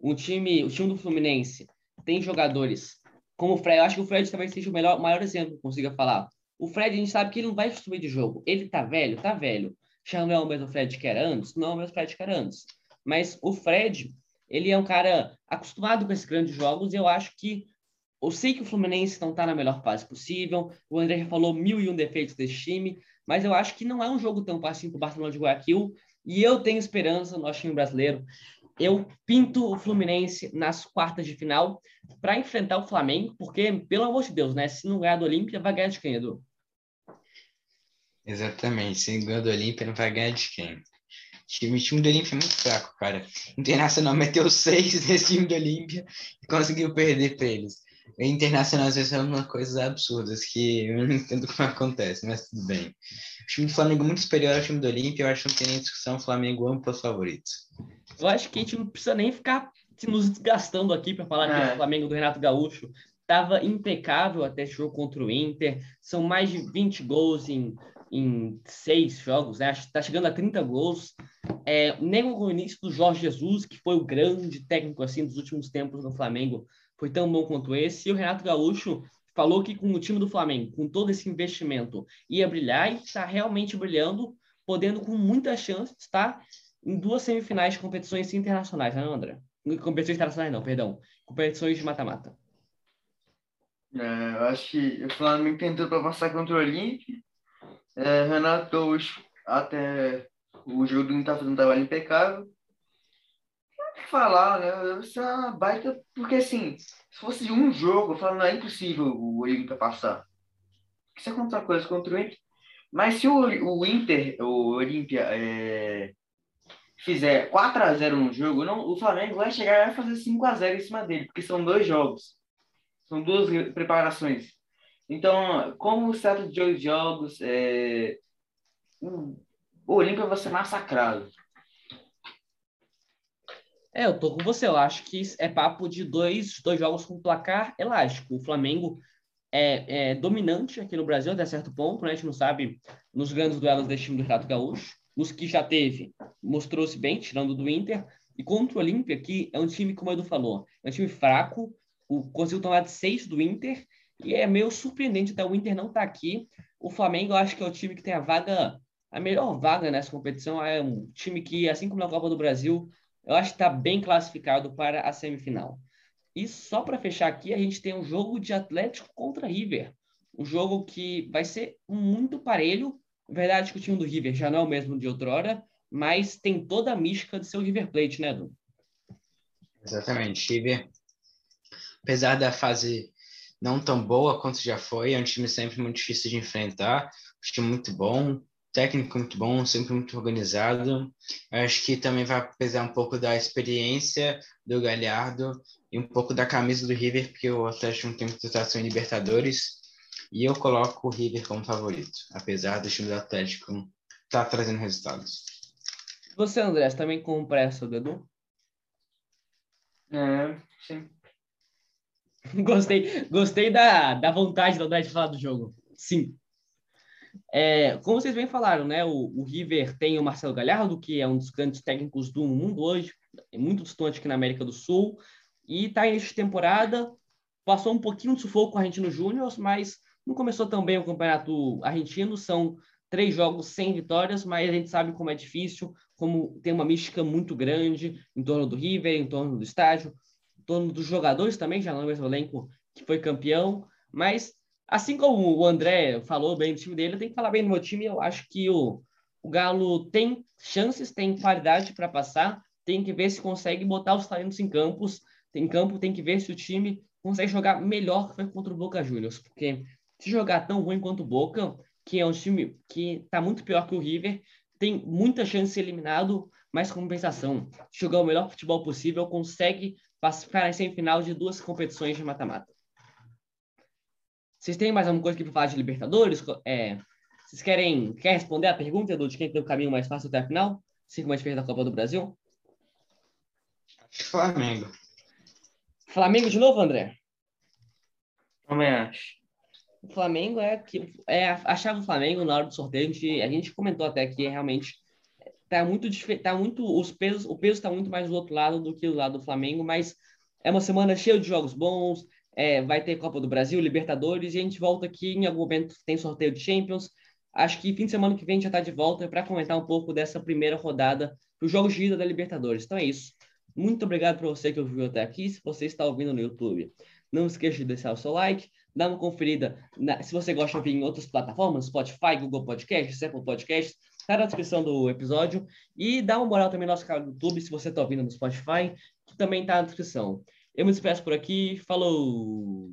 um time, o time do Fluminense tem jogadores como o Fred, eu acho que o Fred talvez seja o melhor, maior exemplo que consiga falar. O Fred, a gente sabe que ele não vai subir de jogo. Ele tá velho? Tá velho. Já não é o mesmo Fred que era antes? Não é o mesmo Fred que era antes. Mas o Fred, ele é um cara acostumado com esses grandes jogos e eu acho que eu sei que o Fluminense não está na melhor fase possível, o André já falou mil e um defeitos desse time, mas eu acho que não é um jogo tão fácil para o Barcelona de Guayaquil, e eu tenho esperança no nosso time brasileiro eu pinto o Fluminense nas quartas de final para enfrentar o Flamengo, porque, pelo amor de Deus, né? Se não ganhar do Olímpia, vai ganhar de quem, Edu? Exatamente. Se ganhar do Olímpia, não vai ganhar de quem? O time, time do Olímpia é muito fraco, cara. O Internacional meteu seis nesse time do Olímpia e conseguiu perder para eles. O Internacional às vezes faz umas coisas absurdas que eu não entendo como acontece, mas tudo bem. O time do Flamengo é muito superior ao time do Olímpia, eu acho que não tem nem discussão, o Flamengo ama os favoritos. Eu acho que a gente não precisa nem ficar nos desgastando aqui para falar é. que o Flamengo do Renato Gaúcho estava impecável até esse jogo contra o Inter. São mais de 20 gols em, em seis jogos, né? Está chegando a 30 gols. É, nem o início do Jorge Jesus, que foi o grande técnico assim dos últimos tempos no Flamengo, foi tão bom quanto esse. E o Renato Gaúcho falou que com o time do Flamengo, com todo esse investimento, ia brilhar e está realmente brilhando, podendo com muita chance estar em duas semifinais de competições internacionais, né, André? Competições internacionais não, perdão. Competições de mata-mata. É, eu acho que o Flamengo tentou para passar contra o Olímpia. É, Renato Gaúcho, até o não está fazendo um trabalho impecável. Que falar, né? Isso é uma baita. Porque assim, se fosse um jogo, eu falo, não é impossível o Olímpia passar. Isso é contra coisa contra o Inter. Mas se o, o Inter, o Olímpia, é, fizer 4 a 0 no jogo, não, o Flamengo vai chegar e vai fazer 5 a 0 em cima dele, porque são dois jogos. São duas preparações. Então, como se trata de jogos, é, o Olímpia vai ser massacrado. É, eu tô com você. Eu acho que é papo de dois, dois jogos com placar elástico. O Flamengo é, é dominante aqui no Brasil até certo ponto, né? A gente não sabe nos grandes duelos desse time do Renato Gaúcho nos que já teve, mostrou-se bem, tirando do Inter. E contra o Olímpia, que é um time, como o Edu falou, é um time fraco, o, conseguiu tomar de seis do Inter, e é meio surpreendente até o Inter não estar tá aqui. O Flamengo, eu acho que é o time que tem a vaga, a melhor vaga nessa competição. É um time que, assim como na Copa do Brasil, eu acho que está bem classificado para a semifinal. E só para fechar aqui, a gente tem um jogo de Atlético contra River. Um jogo que vai ser muito parelho, Verdade que o time do River já não é o mesmo de outrora, mas tem toda a mística de seu River Plate, né, Edu? Exatamente. River, apesar da fase não tão boa quanto já foi, é um time sempre muito difícil de enfrentar, um time muito bom, técnico muito bom, sempre muito organizado. Eu acho que também vai pesar um pouco da experiência do Galhardo e um pouco da camisa do River, porque o Atlético não tem muita situação em Libertadores. E eu coloco o River como favorito, apesar do time do Atlético tá trazendo resultados. Você, André, você também compra essa do Edu? É, sim. gostei, gostei da, da vontade do André de falar do jogo. Sim. É, como vocês bem falaram, né? O, o, River tem o Marcelo Galhardo, que é um dos grandes técnicos do mundo hoje, é muito distante aqui na América do Sul, e está de temporada. Passou um pouquinho de sufoco com o Argentino Júnior, mas não começou tão bem o campeonato argentino. São três jogos sem vitórias, mas a gente sabe como é difícil, como tem uma mística muito grande em torno do River, em torno do estádio, torno dos jogadores também, já não é o elenco que foi campeão, mas assim como o André falou bem do time dele, eu tenho que falar bem do meu time. Eu acho que o, o Galo tem chances, tem qualidade para passar, tem que ver se consegue botar os talentos em campos. Em campo, tem que ver se o time consegue jogar melhor que foi contra o Boca Juniors, porque se jogar tão ruim quanto o Boca, que é um time que está muito pior que o River, tem muita chance de ser eliminado, mas compensação, jogar o melhor futebol possível, consegue ficar em semifinal de duas competições de mata-mata. Vocês têm mais alguma coisa aqui para falar de Libertadores? É, vocês querem quer responder a pergunta do de quem tem o caminho mais fácil até a final? Cinco mais fez da Copa do Brasil? Flamengo. Flamengo de novo, André? Também acho. O Flamengo é que é a chave do Flamengo na hora do sorteio. A gente, a gente comentou até que realmente tá muito tá muito os pesos, o peso está muito mais do outro lado do que do lado do Flamengo, mas é uma semana cheia de jogos bons, é, vai ter Copa do Brasil, Libertadores, e a gente volta aqui em algum momento, tem sorteio de Champions. Acho que fim de semana que vem já está de volta para comentar um pouco dessa primeira rodada dos jogos de ida da Libertadores. Então é isso. Muito obrigado para você que ouviu até aqui. Se você está ouvindo no YouTube, não esqueça de deixar o seu like, dá uma conferida na, se você gosta de ouvir em outras plataformas, Spotify, Google Podcasts, Apple Podcasts, está na descrição do episódio. E dá uma moral também no nosso canal do YouTube, se você está ouvindo no Spotify, que também está na descrição. Eu me despeço por aqui. Falou!